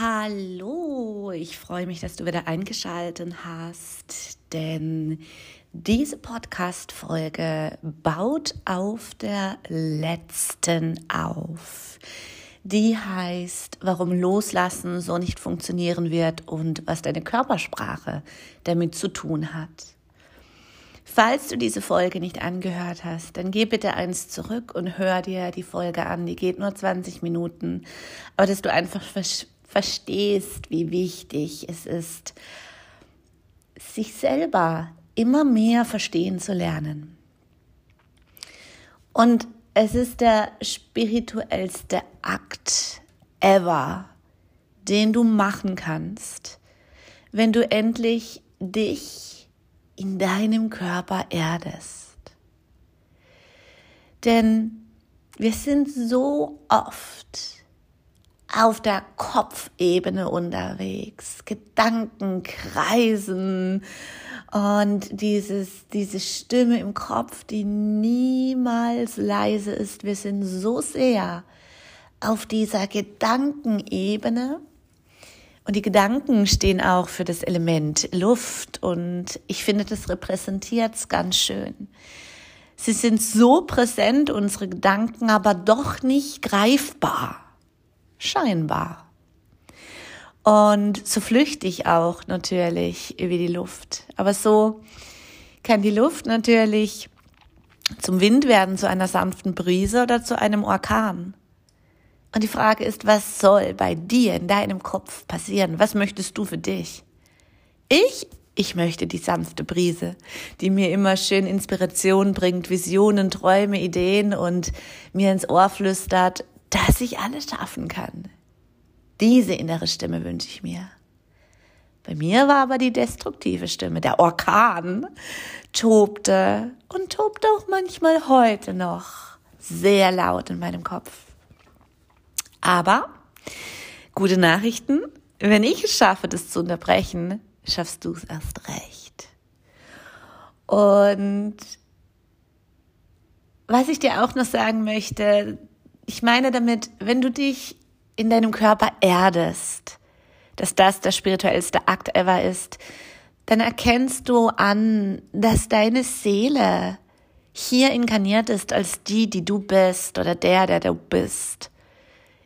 Hallo, ich freue mich, dass du wieder eingeschaltet hast, denn diese Podcast-Folge baut auf der letzten auf. Die heißt, warum Loslassen so nicht funktionieren wird und was deine Körpersprache damit zu tun hat. Falls du diese Folge nicht angehört hast, dann geh bitte eins zurück und hör dir die Folge an. Die geht nur 20 Minuten, aber dass du einfach verstehst, wie wichtig es ist, sich selber immer mehr verstehen zu lernen. Und es ist der spirituellste Akt ever, den du machen kannst, wenn du endlich dich in deinem Körper erdest. Denn wir sind so oft auf der Kopfebene unterwegs, Gedanken kreisen und dieses, diese Stimme im Kopf, die niemals leise ist. Wir sind so sehr auf dieser Gedankenebene. Und die Gedanken stehen auch für das Element Luft und ich finde, das repräsentiert es ganz schön. Sie sind so präsent, unsere Gedanken, aber doch nicht greifbar scheinbar. Und so flüchtig auch natürlich wie die Luft. Aber so kann die Luft natürlich zum Wind werden, zu einer sanften Brise oder zu einem Orkan. Und die Frage ist, was soll bei dir in deinem Kopf passieren? Was möchtest du für dich? Ich, ich möchte die sanfte Brise, die mir immer schön Inspiration bringt, Visionen, Träume, Ideen und mir ins Ohr flüstert, dass ich alles schaffen kann. Diese innere Stimme wünsche ich mir. Bei mir war aber die destruktive Stimme, der Orkan, tobte und tobt auch manchmal heute noch sehr laut in meinem Kopf. Aber gute Nachrichten, wenn ich es schaffe, das zu unterbrechen, schaffst du es erst recht. Und was ich dir auch noch sagen möchte, ich meine damit, wenn du dich in deinem Körper erdest, dass das der spirituellste Akt ever ist, dann erkennst du an, dass deine Seele hier inkarniert ist als die, die du bist oder der, der du bist.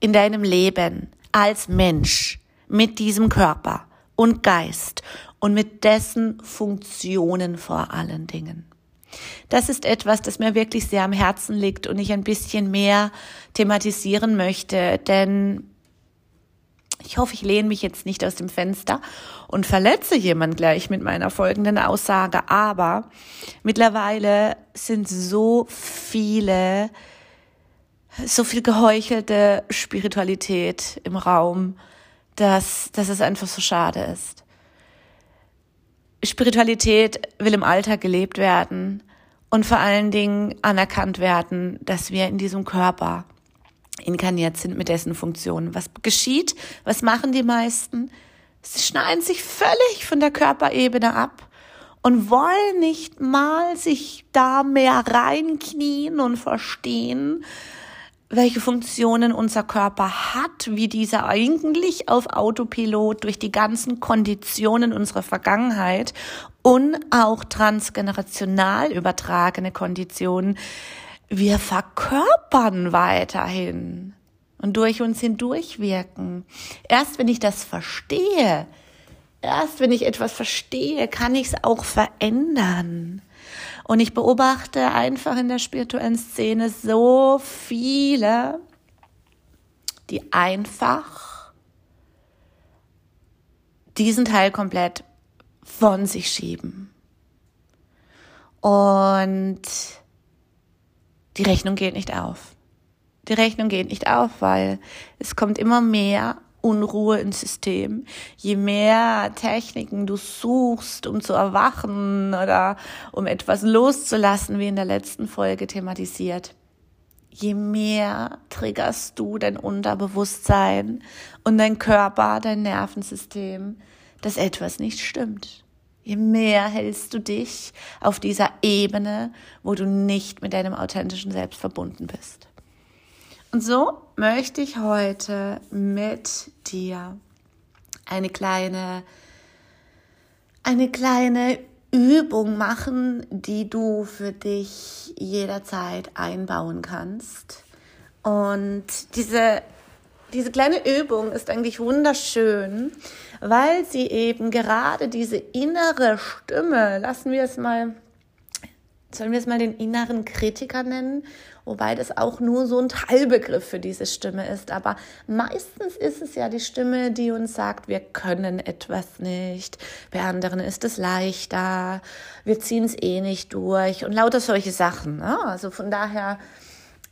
In deinem Leben als Mensch mit diesem Körper und Geist und mit dessen Funktionen vor allen Dingen. Das ist etwas, das mir wirklich sehr am Herzen liegt und ich ein bisschen mehr thematisieren möchte, denn ich hoffe, ich lehne mich jetzt nicht aus dem Fenster und verletze jemand gleich mit meiner folgenden Aussage, aber mittlerweile sind so viele, so viel geheuchelte Spiritualität im Raum, dass, dass es einfach so schade ist. Spiritualität will im Alltag gelebt werden und vor allen Dingen anerkannt werden, dass wir in diesem Körper inkarniert sind mit dessen Funktionen. Was geschieht? Was machen die meisten? Sie schneiden sich völlig von der Körperebene ab und wollen nicht mal sich da mehr reinknien und verstehen, welche Funktionen unser Körper hat, wie dieser eigentlich auf Autopilot durch die ganzen Konditionen unserer Vergangenheit und auch transgenerational übertragene Konditionen wir verkörpern weiterhin und durch uns hindurch wirken. Erst wenn ich das verstehe, erst wenn ich etwas verstehe, kann ich es auch verändern. Und ich beobachte einfach in der spirituellen Szene so viele, die einfach diesen Teil komplett von sich schieben. Und die Rechnung geht nicht auf. Die Rechnung geht nicht auf, weil es kommt immer mehr Unruhe ins System. Je mehr Techniken du suchst, um zu erwachen oder um etwas loszulassen, wie in der letzten Folge thematisiert, je mehr triggerst du dein Unterbewusstsein und dein Körper, dein Nervensystem, dass etwas nicht stimmt. Je mehr hältst du dich auf dieser Ebene, wo du nicht mit deinem authentischen Selbst verbunden bist. Und so möchte ich heute mit dir eine kleine, eine kleine Übung machen, die du für dich jederzeit einbauen kannst. Und diese, diese kleine Übung ist eigentlich wunderschön, weil sie eben gerade diese innere Stimme, lassen wir es mal, sollen wir es mal den inneren Kritiker nennen, wobei das auch nur so ein Teilbegriff für diese Stimme ist. Aber meistens ist es ja die Stimme, die uns sagt, wir können etwas nicht, bei anderen ist es leichter, wir ziehen es eh nicht durch und lauter solche Sachen. Ne? Also von daher,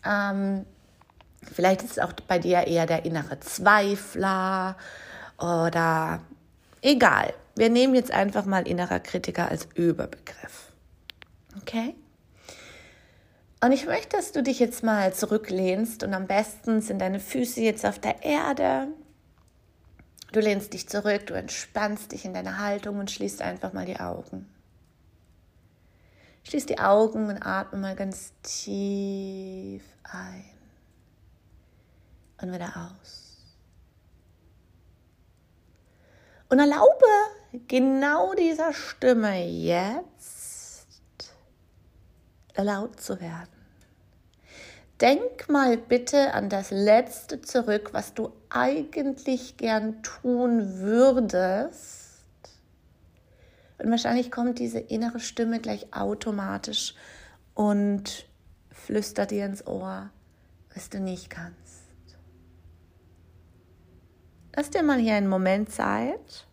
ähm, vielleicht ist es auch bei dir eher der innere Zweifler oder egal. Wir nehmen jetzt einfach mal innerer Kritiker als Überbegriff. Okay? Und ich möchte, dass du dich jetzt mal zurücklehnst und am besten sind deine Füße jetzt auf der Erde. Du lehnst dich zurück, du entspannst dich in deiner Haltung und schließt einfach mal die Augen. Schließ die Augen und atme mal ganz tief ein und wieder aus. Und erlaube genau dieser Stimme jetzt laut zu werden. Denk mal bitte an das Letzte zurück, was du eigentlich gern tun würdest. Und wahrscheinlich kommt diese innere Stimme gleich automatisch und flüstert dir ins Ohr, was du nicht kannst. Lass dir mal hier einen Moment Zeit.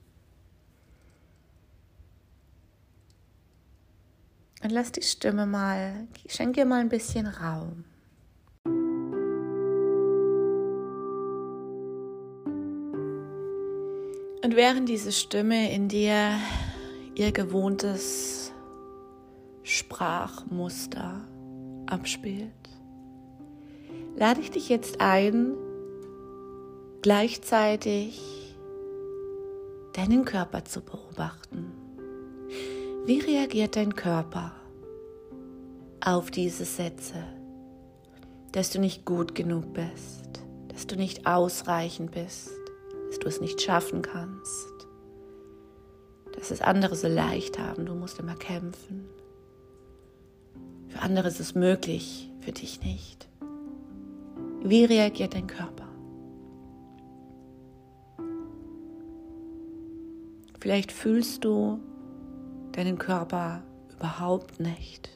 Und lass die Stimme mal, schenk ihr mal ein bisschen Raum. Und während diese Stimme in dir ihr gewohntes Sprachmuster abspielt, lade ich dich jetzt ein, gleichzeitig deinen Körper zu beobachten. Wie reagiert dein Körper auf diese Sätze, dass du nicht gut genug bist, dass du nicht ausreichend bist, dass du es nicht schaffen kannst, dass es andere so leicht haben, du musst immer kämpfen. Für andere ist es möglich, für dich nicht. Wie reagiert dein Körper? Vielleicht fühlst du deinen Körper überhaupt nicht.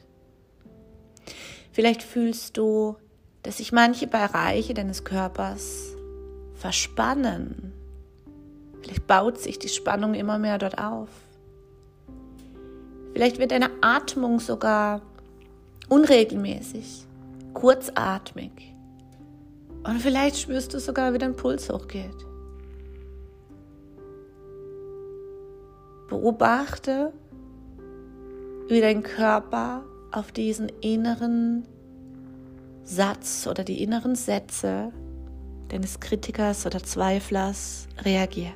Vielleicht fühlst du, dass sich manche Bereiche deines Körpers verspannen. Vielleicht baut sich die Spannung immer mehr dort auf. Vielleicht wird deine Atmung sogar unregelmäßig, kurzatmig. Und vielleicht spürst du sogar, wie dein Puls hochgeht. Beobachte, wie dein Körper auf diesen inneren Satz oder die inneren Sätze deines Kritikers oder Zweiflers reagiert.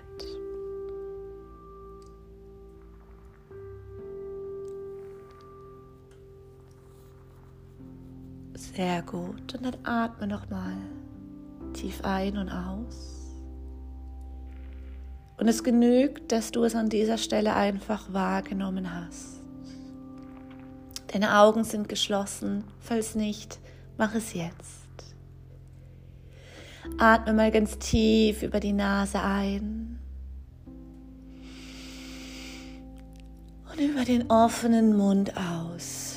Sehr gut. Und dann atme nochmal tief ein und aus. Und es genügt, dass du es an dieser Stelle einfach wahrgenommen hast. Deine Augen sind geschlossen. Falls nicht, mach es jetzt. Atme mal ganz tief über die Nase ein. Und über den offenen Mund aus.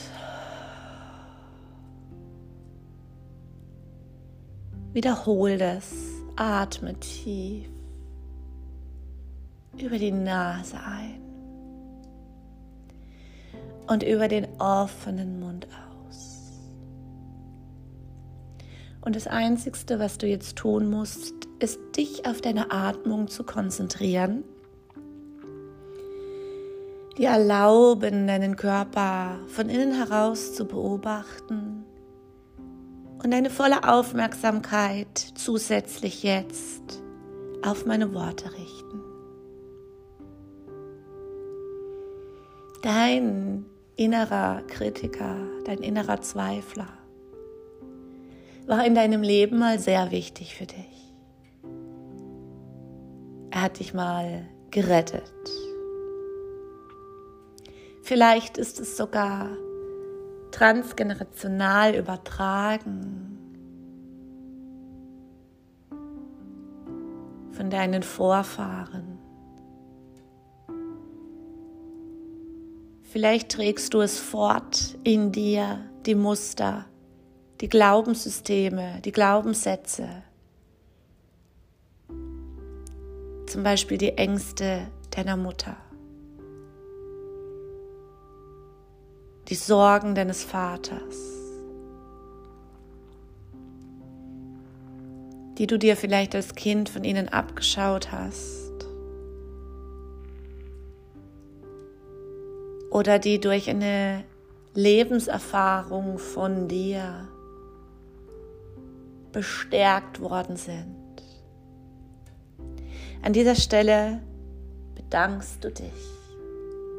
Wiederhol das. Atme tief über die Nase ein und über den offenen Mund aus. Und das Einzigste, was du jetzt tun musst, ist dich auf deine Atmung zu konzentrieren. Dir erlauben, deinen Körper von innen heraus zu beobachten und deine volle Aufmerksamkeit zusätzlich jetzt auf meine Worte richten. dein innerer Kritiker, dein innerer Zweifler war in deinem Leben mal sehr wichtig für dich. er hat dich mal gerettet. Vielleicht ist es sogar transgenerational übertragen von deinen Vorfahren. Vielleicht trägst du es fort in dir, die Muster, die Glaubenssysteme, die Glaubenssätze. Zum Beispiel die Ängste deiner Mutter. Die Sorgen deines Vaters. Die du dir vielleicht als Kind von ihnen abgeschaut hast. Oder die durch eine Lebenserfahrung von dir bestärkt worden sind. An dieser Stelle bedankst du dich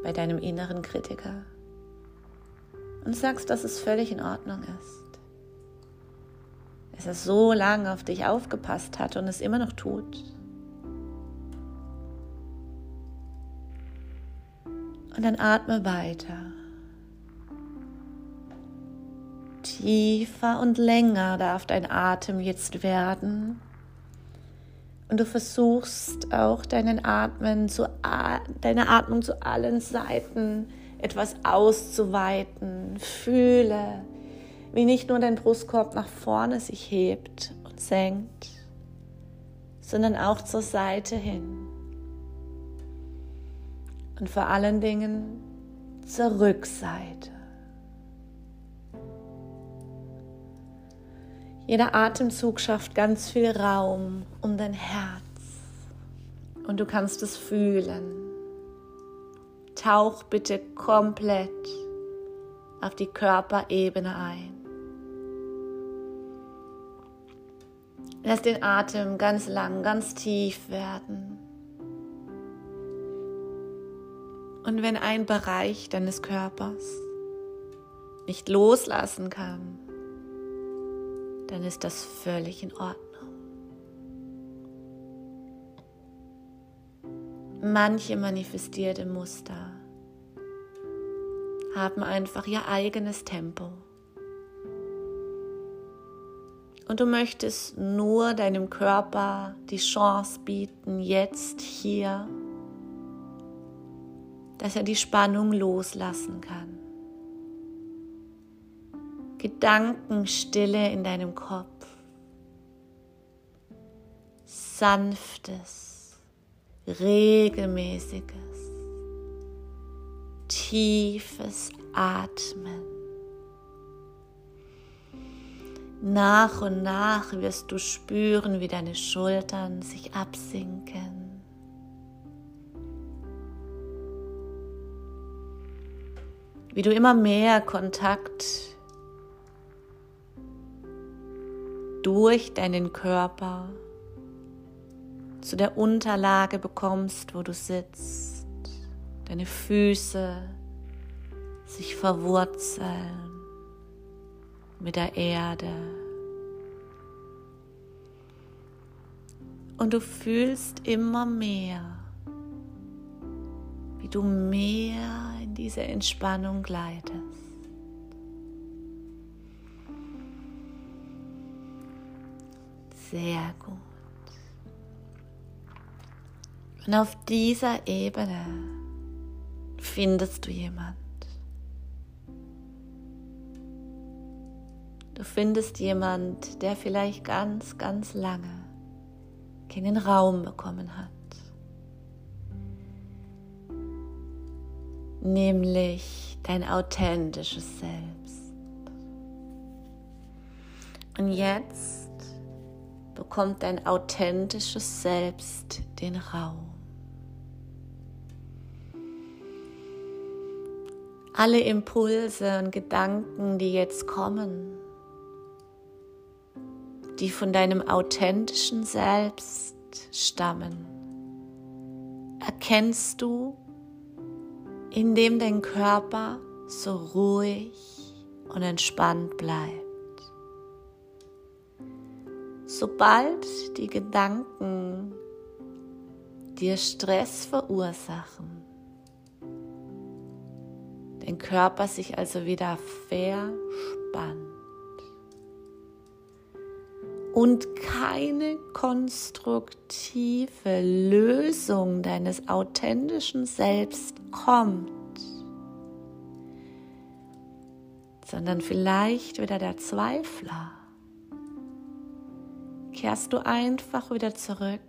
bei deinem inneren Kritiker und sagst, dass es völlig in Ordnung ist. Dass er so lange auf dich aufgepasst hat und es immer noch tut. Und dann atme weiter. Tiefer und länger darf dein Atem jetzt werden. Und du versuchst auch deinen Atmen zu, deine Atmung zu allen Seiten etwas auszuweiten. Fühle, wie nicht nur dein Brustkorb nach vorne sich hebt und senkt, sondern auch zur Seite hin. Und vor allen Dingen zur Rückseite. Jeder Atemzug schafft ganz viel Raum um dein Herz und du kannst es fühlen. Tauch bitte komplett auf die Körperebene ein. Lass den Atem ganz lang, ganz tief werden. Und wenn ein Bereich deines Körpers nicht loslassen kann, dann ist das völlig in Ordnung. Manche manifestierte Muster haben einfach ihr eigenes Tempo. Und du möchtest nur deinem Körper die Chance bieten, jetzt hier, dass er die Spannung loslassen kann. Gedankenstille in deinem Kopf. Sanftes, regelmäßiges, tiefes Atmen. Nach und nach wirst du spüren, wie deine Schultern sich absinken. Wie du immer mehr Kontakt durch deinen Körper zu der Unterlage bekommst, wo du sitzt, deine Füße sich verwurzeln mit der Erde. Und du fühlst immer mehr, wie du mehr diese Entspannung gleitest. Sehr gut. Und auf dieser Ebene findest du jemand. Du findest jemand, der vielleicht ganz, ganz lange keinen Raum bekommen hat. Nämlich dein authentisches Selbst. Und jetzt bekommt dein authentisches Selbst den Raum. Alle Impulse und Gedanken, die jetzt kommen, die von deinem authentischen Selbst stammen, erkennst du, indem dein Körper so ruhig und entspannt bleibt. Sobald die Gedanken dir Stress verursachen. Den Körper sich also wieder verspannt. Und keine konstruktive Lösung deines authentischen Selbst kommt, sondern vielleicht wieder der Zweifler kehrst du einfach wieder zurück,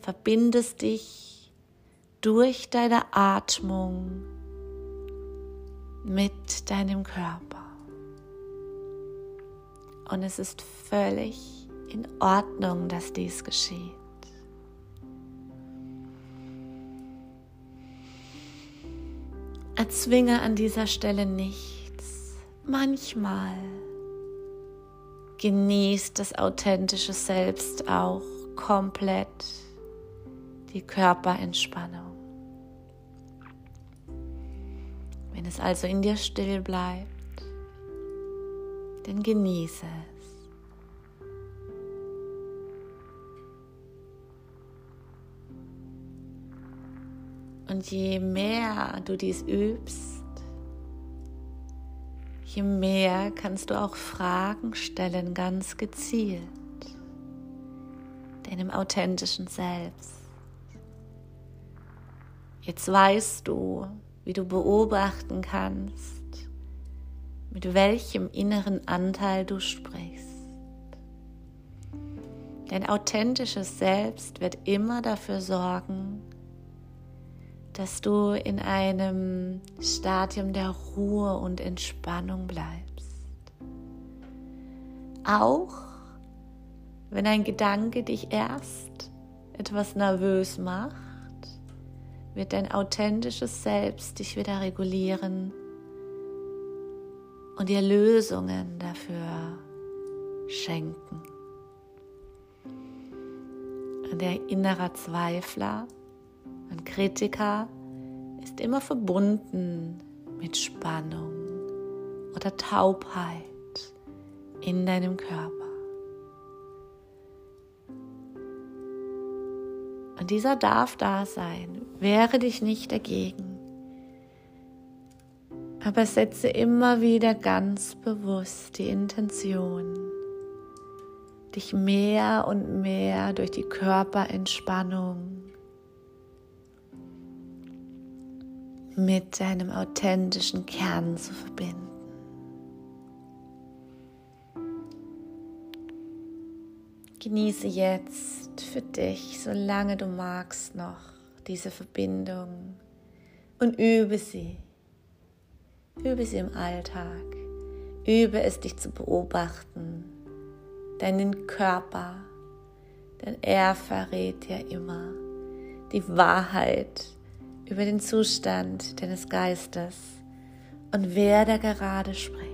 verbindest dich durch deine Atmung mit deinem Körper. Und es ist völlig in Ordnung, dass dies geschieht. Erzwinge an dieser Stelle nichts. Manchmal genießt das authentische Selbst auch komplett die Körperentspannung. Wenn es also in dir still bleibt, dann genieße es. Und je mehr du dies übst, je mehr kannst du auch Fragen stellen, ganz gezielt, deinem authentischen Selbst. Jetzt weißt du, wie du beobachten kannst, mit welchem inneren Anteil du sprichst. Dein authentisches Selbst wird immer dafür sorgen, dass du in einem Stadium der Ruhe und Entspannung bleibst. Auch wenn ein Gedanke dich erst etwas nervös macht, wird dein authentisches Selbst dich wieder regulieren und dir Lösungen dafür schenken. Und der innere Zweifler ein Kritiker ist immer verbunden mit Spannung oder Taubheit in deinem Körper. Und dieser darf da sein. Wehre dich nicht dagegen. Aber setze immer wieder ganz bewusst die Intention, dich mehr und mehr durch die Körperentspannung mit deinem authentischen Kern zu verbinden. Genieße jetzt für dich, solange du magst, noch diese Verbindung und übe sie. Übe sie im Alltag. Übe es, dich zu beobachten, deinen Körper, denn er verrät dir immer die Wahrheit über den Zustand deines Geistes und wer da gerade spricht.